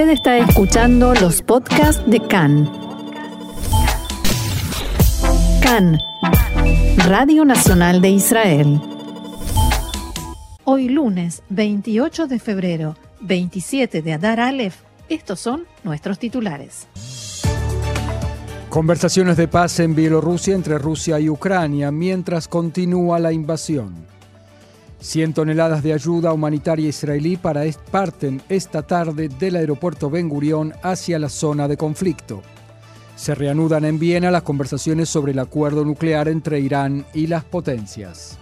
Usted está escuchando los podcasts de CAN. CAN, Radio Nacional de Israel. Hoy lunes 28 de febrero, 27 de Adar Aleph, estos son nuestros titulares. Conversaciones de paz en Bielorrusia entre Rusia y Ucrania mientras continúa la invasión. 100 toneladas de ayuda humanitaria israelí para parten esta tarde del aeropuerto Ben Gurión hacia la zona de conflicto. Se reanudan en Viena las conversaciones sobre el acuerdo nuclear entre Irán y las potencias.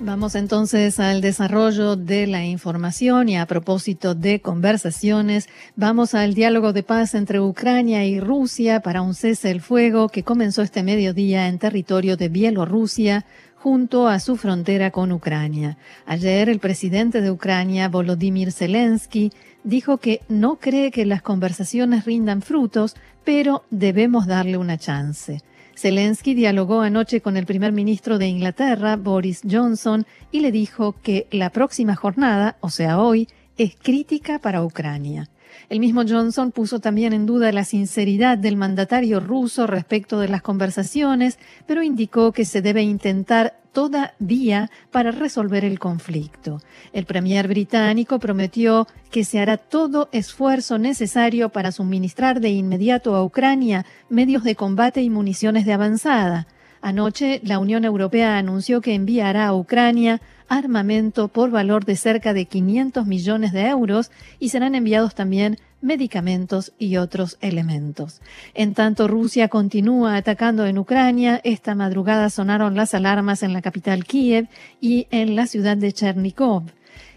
Vamos entonces al desarrollo de la información y a propósito de conversaciones, vamos al diálogo de paz entre Ucrania y Rusia para un cese el fuego que comenzó este mediodía en territorio de Bielorrusia junto a su frontera con Ucrania. Ayer el presidente de Ucrania, Volodymyr Zelensky, dijo que no cree que las conversaciones rindan frutos, pero debemos darle una chance. Zelensky dialogó anoche con el primer ministro de Inglaterra, Boris Johnson, y le dijo que la próxima jornada, o sea hoy, es crítica para Ucrania. El mismo Johnson puso también en duda la sinceridad del mandatario ruso respecto de las conversaciones, pero indicó que se debe intentar toda vía para resolver el conflicto. El premier británico prometió que se hará todo esfuerzo necesario para suministrar de inmediato a Ucrania medios de combate y municiones de avanzada. Anoche, la Unión Europea anunció que enviará a Ucrania armamento por valor de cerca de 500 millones de euros y serán enviados también medicamentos y otros elementos. En tanto, Rusia continúa atacando en Ucrania. Esta madrugada sonaron las alarmas en la capital Kiev y en la ciudad de Chernikov.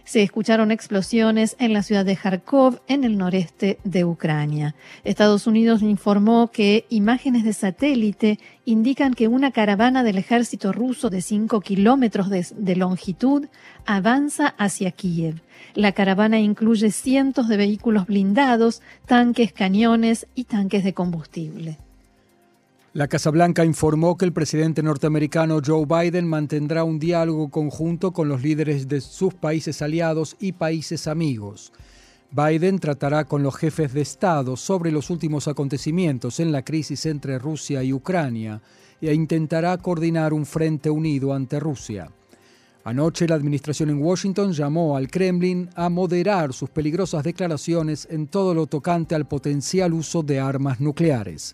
Se escucharon explosiones en la ciudad de Kharkov, en el noreste de Ucrania. Estados Unidos informó que imágenes de satélite indican que una caravana del ejército ruso de 5 kilómetros de, de longitud avanza hacia Kiev. La caravana incluye cientos de vehículos blindados, tanques, cañones y tanques de combustible. La Casa Blanca informó que el presidente norteamericano Joe Biden mantendrá un diálogo conjunto con los líderes de sus países aliados y países amigos. Biden tratará con los jefes de Estado sobre los últimos acontecimientos en la crisis entre Rusia y Ucrania e intentará coordinar un frente unido ante Rusia. Anoche la administración en Washington llamó al Kremlin a moderar sus peligrosas declaraciones en todo lo tocante al potencial uso de armas nucleares.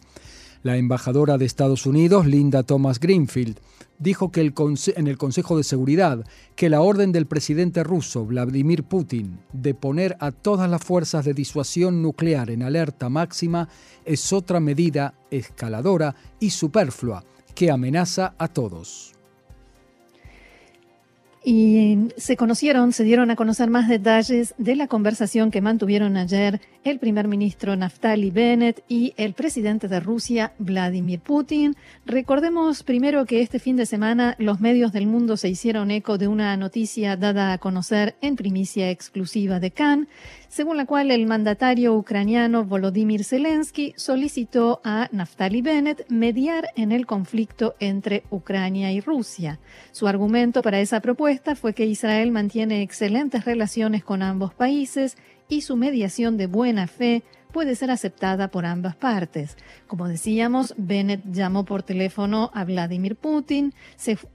La embajadora de Estados Unidos, Linda Thomas Greenfield, dijo que en el Consejo de Seguridad que la orden del presidente ruso Vladimir Putin de poner a todas las fuerzas de disuasión nuclear en alerta máxima es otra medida escaladora y superflua que amenaza a todos. Y se conocieron, se dieron a conocer más detalles de la conversación que mantuvieron ayer el primer ministro Naftali Bennett y el presidente de Rusia, Vladimir Putin. Recordemos primero que este fin de semana los medios del mundo se hicieron eco de una noticia dada a conocer en primicia exclusiva de Cannes, según la cual el mandatario ucraniano Volodymyr Zelensky solicitó a Naftali Bennett mediar en el conflicto entre Ucrania y Rusia. Su argumento para esa propuesta fue que Israel mantiene excelentes relaciones con ambos países y su mediación de buena fe puede ser aceptada por ambas partes. Como decíamos, Bennett llamó por teléfono a Vladimir Putin.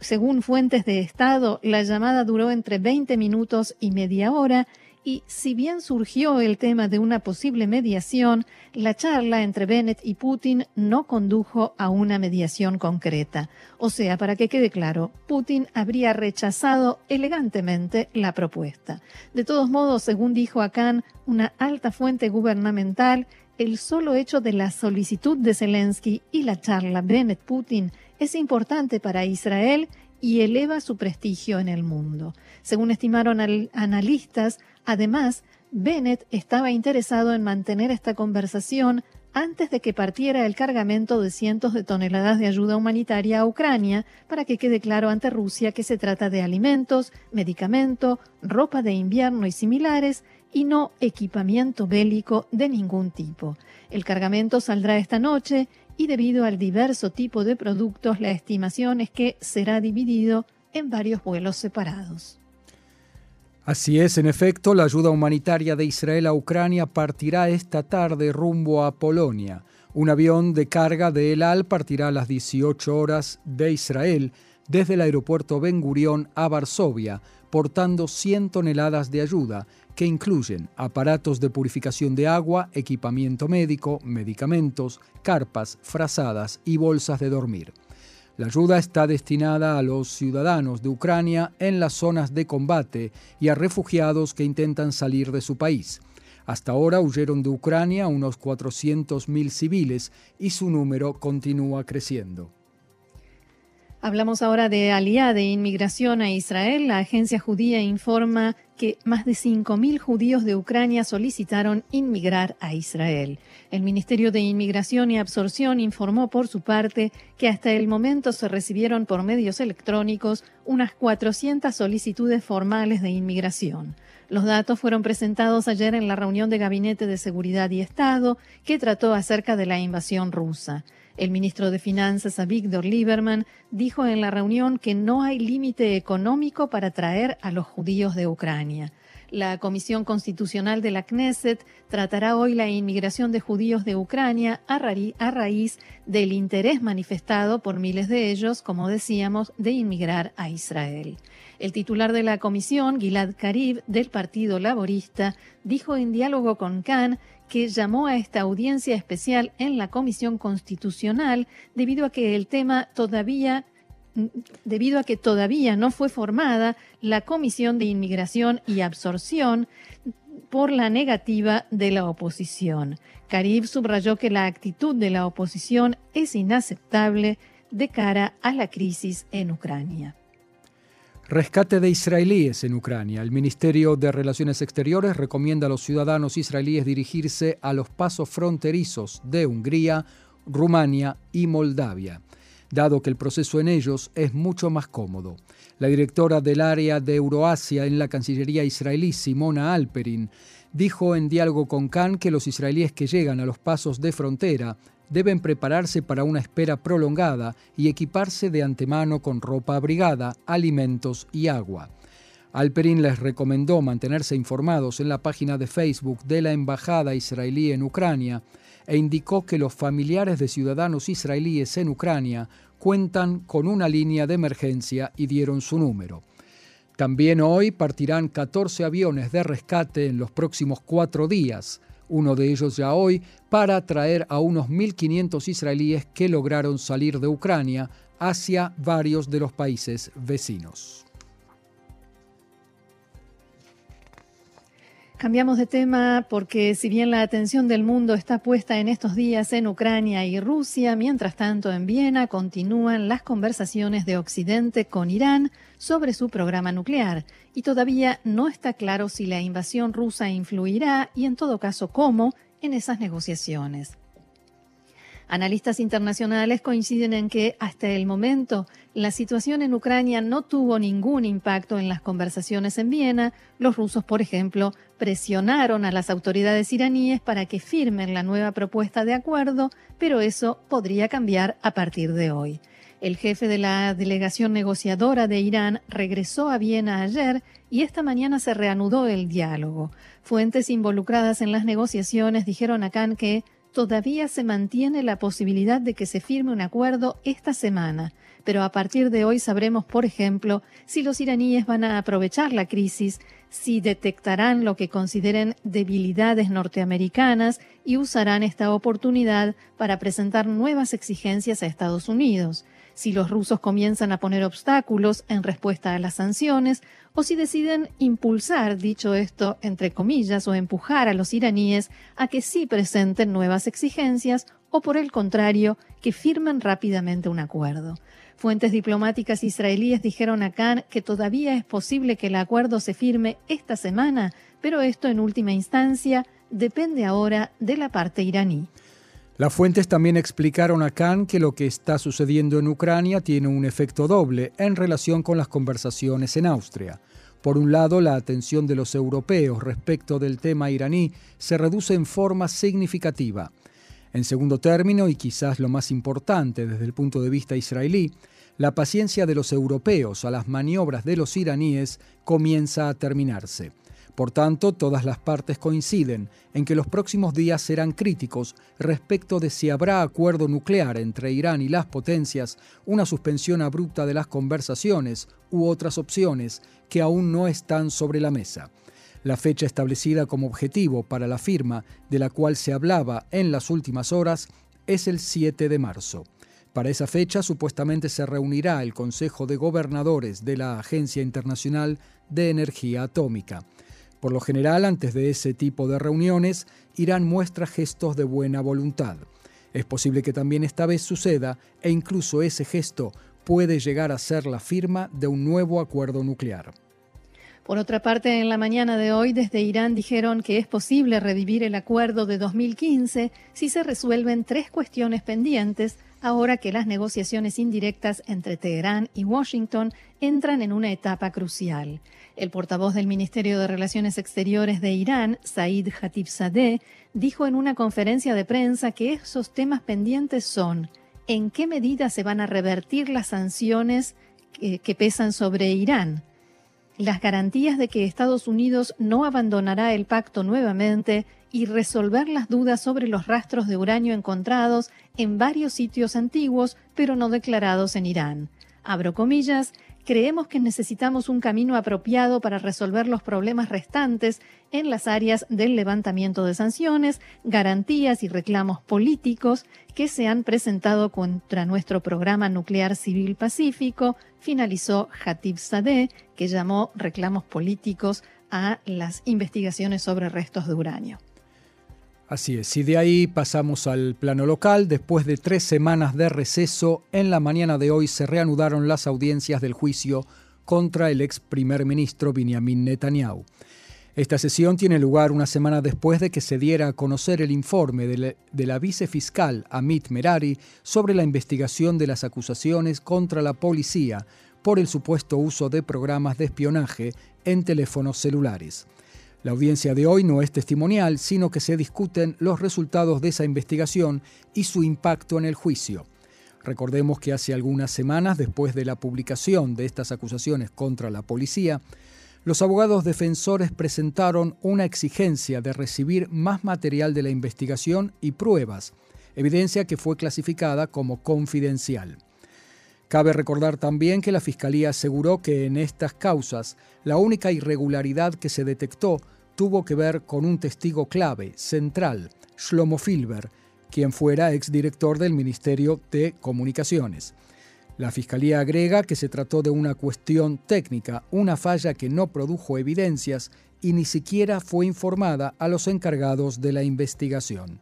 según fuentes de Estado, la llamada duró entre 20 minutos y media hora y si bien surgió el tema de una posible mediación, la charla entre Bennett y Putin no condujo a una mediación concreta. O sea, para que quede claro, Putin habría rechazado elegantemente la propuesta. De todos modos, según dijo Khan, una alta fuente gubernamental, el solo hecho de la solicitud de Zelensky y la charla Bennett-Putin es importante para Israel y eleva su prestigio en el mundo. Según estimaron analistas, además, Bennett estaba interesado en mantener esta conversación antes de que partiera el cargamento de cientos de toneladas de ayuda humanitaria a Ucrania, para que quede claro ante Rusia que se trata de alimentos, medicamento, ropa de invierno y similares, y no equipamiento bélico de ningún tipo. El cargamento saldrá esta noche y debido al diverso tipo de productos, la estimación es que será dividido en varios vuelos separados. Así es, en efecto, la ayuda humanitaria de Israel a Ucrania partirá esta tarde rumbo a Polonia. Un avión de carga de El Al partirá a las 18 horas de Israel desde el aeropuerto Ben Gurión a Varsovia, portando 100 toneladas de ayuda, que incluyen aparatos de purificación de agua, equipamiento médico, medicamentos, carpas, frazadas y bolsas de dormir. La ayuda está destinada a los ciudadanos de Ucrania en las zonas de combate y a refugiados que intentan salir de su país. Hasta ahora huyeron de Ucrania unos 400.000 civiles y su número continúa creciendo. Hablamos ahora de Aliá de Inmigración a Israel. La agencia judía informa que más de 5.000 judíos de Ucrania solicitaron inmigrar a Israel. El Ministerio de Inmigración y Absorción informó por su parte que hasta el momento se recibieron por medios electrónicos unas 400 solicitudes formales de inmigración. Los datos fueron presentados ayer en la reunión de Gabinete de Seguridad y Estado que trató acerca de la invasión rusa. El ministro de Finanzas, Avigdor Lieberman, dijo en la reunión que no hay límite económico para traer a los judíos de Ucrania. La Comisión Constitucional de la Knesset tratará hoy la inmigración de judíos de Ucrania a, raíz del interés manifestado por miles de ellos, como decíamos, de inmigrar a Israel. El titular de la comisión, Gilad Karib, del Partido Laborista, dijo en diálogo con Khan que llamó a esta audiencia especial en la Comisión Constitucional debido a que el tema todavía debido a que todavía no fue formada la Comisión de Inmigración y Absorción por la negativa de la oposición. Karib subrayó que la actitud de la oposición es inaceptable de cara a la crisis en Ucrania. Rescate de israelíes en Ucrania. El Ministerio de Relaciones Exteriores recomienda a los ciudadanos israelíes dirigirse a los pasos fronterizos de Hungría, Rumania y Moldavia, dado que el proceso en ellos es mucho más cómodo. La directora del área de Euroasia en la Cancillería israelí, Simona Alperin, dijo en diálogo con Khan que los israelíes que llegan a los pasos de frontera deben prepararse para una espera prolongada y equiparse de antemano con ropa abrigada, alimentos y agua. Alperin les recomendó mantenerse informados en la página de Facebook de la Embajada israelí en Ucrania e indicó que los familiares de ciudadanos israelíes en Ucrania cuentan con una línea de emergencia y dieron su número. También hoy partirán 14 aviones de rescate en los próximos cuatro días uno de ellos ya hoy, para traer a unos 1.500 israelíes que lograron salir de Ucrania hacia varios de los países vecinos. Cambiamos de tema porque si bien la atención del mundo está puesta en estos días en Ucrania y Rusia, mientras tanto en Viena continúan las conversaciones de Occidente con Irán sobre su programa nuclear y todavía no está claro si la invasión rusa influirá y en todo caso cómo en esas negociaciones. Analistas internacionales coinciden en que hasta el momento la situación en Ucrania no tuvo ningún impacto en las conversaciones en Viena. Los rusos, por ejemplo, presionaron a las autoridades iraníes para que firmen la nueva propuesta de acuerdo, pero eso podría cambiar a partir de hoy. El jefe de la delegación negociadora de Irán regresó a Viena ayer y esta mañana se reanudó el diálogo. Fuentes involucradas en las negociaciones dijeron a Khan que todavía se mantiene la posibilidad de que se firme un acuerdo esta semana, pero a partir de hoy sabremos, por ejemplo, si los iraníes van a aprovechar la crisis, si detectarán lo que consideren debilidades norteamericanas y usarán esta oportunidad para presentar nuevas exigencias a Estados Unidos si los rusos comienzan a poner obstáculos en respuesta a las sanciones o si deciden impulsar, dicho esto entre comillas, o empujar a los iraníes a que sí presenten nuevas exigencias o por el contrario, que firmen rápidamente un acuerdo. Fuentes diplomáticas israelíes dijeron a Khan que todavía es posible que el acuerdo se firme esta semana, pero esto en última instancia depende ahora de la parte iraní. Las fuentes también explicaron a Khan que lo que está sucediendo en Ucrania tiene un efecto doble en relación con las conversaciones en Austria. Por un lado, la atención de los europeos respecto del tema iraní se reduce en forma significativa. En segundo término, y quizás lo más importante desde el punto de vista israelí, la paciencia de los europeos a las maniobras de los iraníes comienza a terminarse. Por tanto, todas las partes coinciden en que los próximos días serán críticos respecto de si habrá acuerdo nuclear entre Irán y las potencias, una suspensión abrupta de las conversaciones u otras opciones que aún no están sobre la mesa. La fecha establecida como objetivo para la firma, de la cual se hablaba en las últimas horas, es el 7 de marzo. Para esa fecha supuestamente se reunirá el Consejo de Gobernadores de la Agencia Internacional de Energía Atómica. Por lo general, antes de ese tipo de reuniones, Irán muestra gestos de buena voluntad. Es posible que también esta vez suceda e incluso ese gesto puede llegar a ser la firma de un nuevo acuerdo nuclear. Por otra parte, en la mañana de hoy desde Irán dijeron que es posible revivir el acuerdo de 2015 si se resuelven tres cuestiones pendientes ahora que las negociaciones indirectas entre Teherán y Washington entran en una etapa crucial. El portavoz del Ministerio de Relaciones Exteriores de Irán, Said Khatibzadeh, dijo en una conferencia de prensa que esos temas pendientes son en qué medida se van a revertir las sanciones que pesan sobre Irán, las garantías de que Estados Unidos no abandonará el pacto nuevamente y resolver las dudas sobre los rastros de uranio encontrados en varios sitios antiguos pero no declarados en Irán. Abro comillas, creemos que necesitamos un camino apropiado para resolver los problemas restantes en las áreas del levantamiento de sanciones, garantías y reclamos políticos que se han presentado contra nuestro programa nuclear civil pacífico, finalizó Hatib Sadeh, que llamó reclamos políticos a las investigaciones sobre restos de uranio. Así es, y de ahí pasamos al plano local. Después de tres semanas de receso, en la mañana de hoy se reanudaron las audiencias del juicio contra el ex primer ministro Benjamin Netanyahu. Esta sesión tiene lugar una semana después de que se diera a conocer el informe de la, de la vicefiscal Amit Merari sobre la investigación de las acusaciones contra la policía por el supuesto uso de programas de espionaje en teléfonos celulares. La audiencia de hoy no es testimonial, sino que se discuten los resultados de esa investigación y su impacto en el juicio. Recordemos que hace algunas semanas, después de la publicación de estas acusaciones contra la policía, los abogados defensores presentaron una exigencia de recibir más material de la investigación y pruebas, evidencia que fue clasificada como confidencial. Cabe recordar también que la Fiscalía aseguró que en estas causas la única irregularidad que se detectó tuvo que ver con un testigo clave, central, Shlomo Filber, quien fuera exdirector del Ministerio de Comunicaciones. La Fiscalía agrega que se trató de una cuestión técnica, una falla que no produjo evidencias y ni siquiera fue informada a los encargados de la investigación.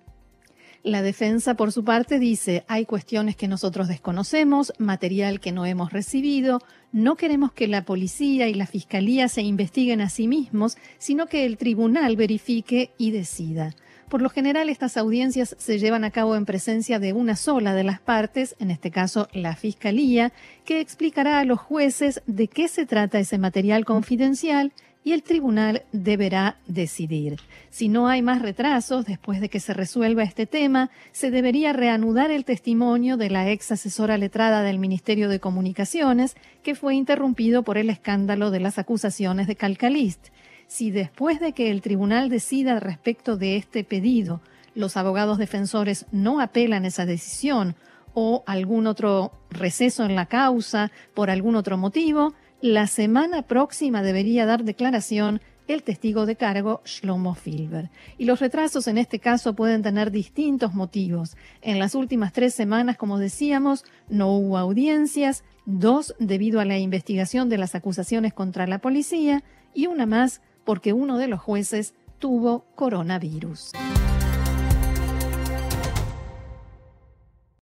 La defensa, por su parte, dice, hay cuestiones que nosotros desconocemos, material que no hemos recibido, no queremos que la policía y la fiscalía se investiguen a sí mismos, sino que el tribunal verifique y decida. Por lo general, estas audiencias se llevan a cabo en presencia de una sola de las partes, en este caso la Fiscalía, que explicará a los jueces de qué se trata ese material confidencial y el tribunal deberá decidir. Si no hay más retrasos después de que se resuelva este tema, se debería reanudar el testimonio de la ex asesora letrada del Ministerio de Comunicaciones, que fue interrumpido por el escándalo de las acusaciones de Calcalist. Si después de que el tribunal decida respecto de este pedido, los abogados defensores no apelan esa decisión o algún otro receso en la causa por algún otro motivo, la semana próxima debería dar declaración el testigo de cargo Shlomo Filber. Y los retrasos en este caso pueden tener distintos motivos. En las últimas tres semanas, como decíamos, no hubo audiencias, dos debido a la investigación de las acusaciones contra la policía y una más porque uno de los jueces tuvo coronavirus.